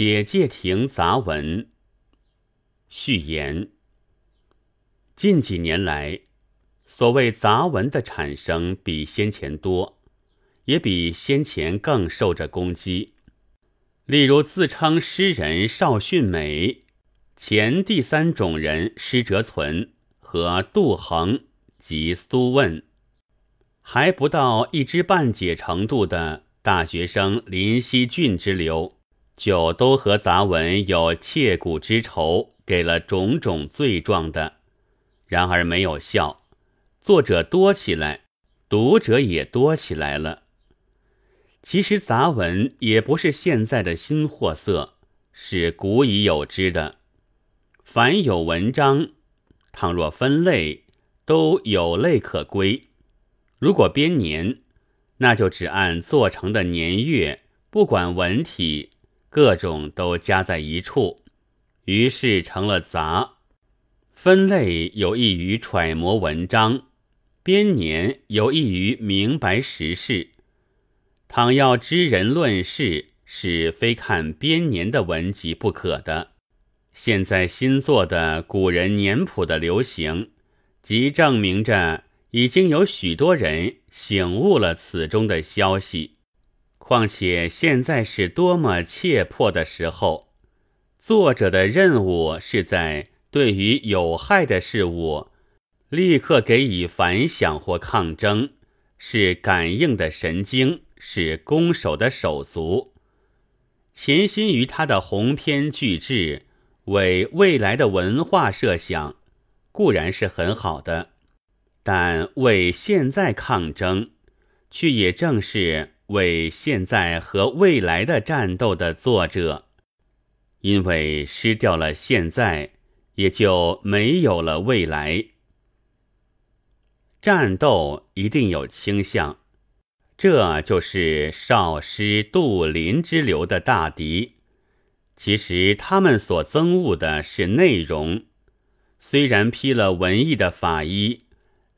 且介亭杂文序言。近几年来，所谓杂文的产生比先前多，也比先前更受着攻击。例如，自称诗人邵训美、前第三种人施哲存和杜衡及苏问，还不到一知半解程度的大学生林希俊之流。就都和杂文有切骨之仇，给了种种罪状的，然而没有效。作者多起来，读者也多起来了。其实杂文也不是现在的新货色，是古已有之的。凡有文章，倘若分类，都有类可归。如果编年，那就只按做成的年月，不管文体。各种都加在一处，于是成了杂。分类有益于揣摩文章，编年有益于明白时事。倘要知人论事，是非看编年的文集不可的。现在新作的古人年谱的流行，即证明着已经有许多人醒悟了此中的消息。况且现在是多么切迫的时候，作者的任务是在对于有害的事物，立刻给予反响或抗争，是感应的神经，是攻守的手足。潜心于他的鸿篇巨制，为未来的文化设想，固然是很好的，但为现在抗争，却也正是。为现在和未来的战斗的作者，因为失掉了现在，也就没有了未来。战斗一定有倾向，这就是少师杜林之流的大敌。其实他们所憎恶的是内容，虽然披了文艺的法衣，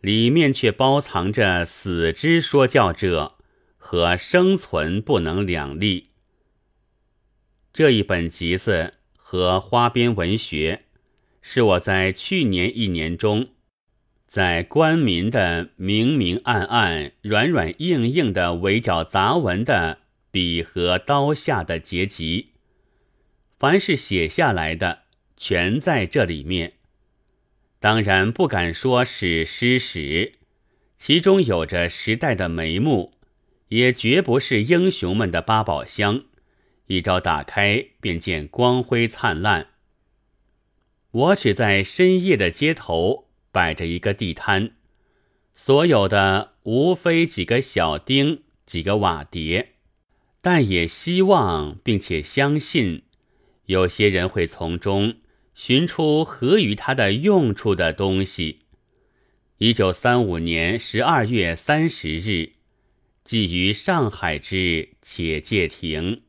里面却包藏着死之说教者。和生存不能两立。这一本集子和花边文学，是我在去年一年中，在官民的明明暗暗、软软硬硬的围剿杂文的笔和刀下的结集。凡是写下来的，全在这里面。当然不敢说是诗史，其中有着时代的眉目。也绝不是英雄们的八宝箱，一朝打开便见光辉灿烂。我只在深夜的街头摆着一个地摊，所有的无非几个小钉、几个瓦碟，但也希望并且相信，有些人会从中寻出合于他的用处的东西。一九三五年十二月三十日。寄于上海之且介亭。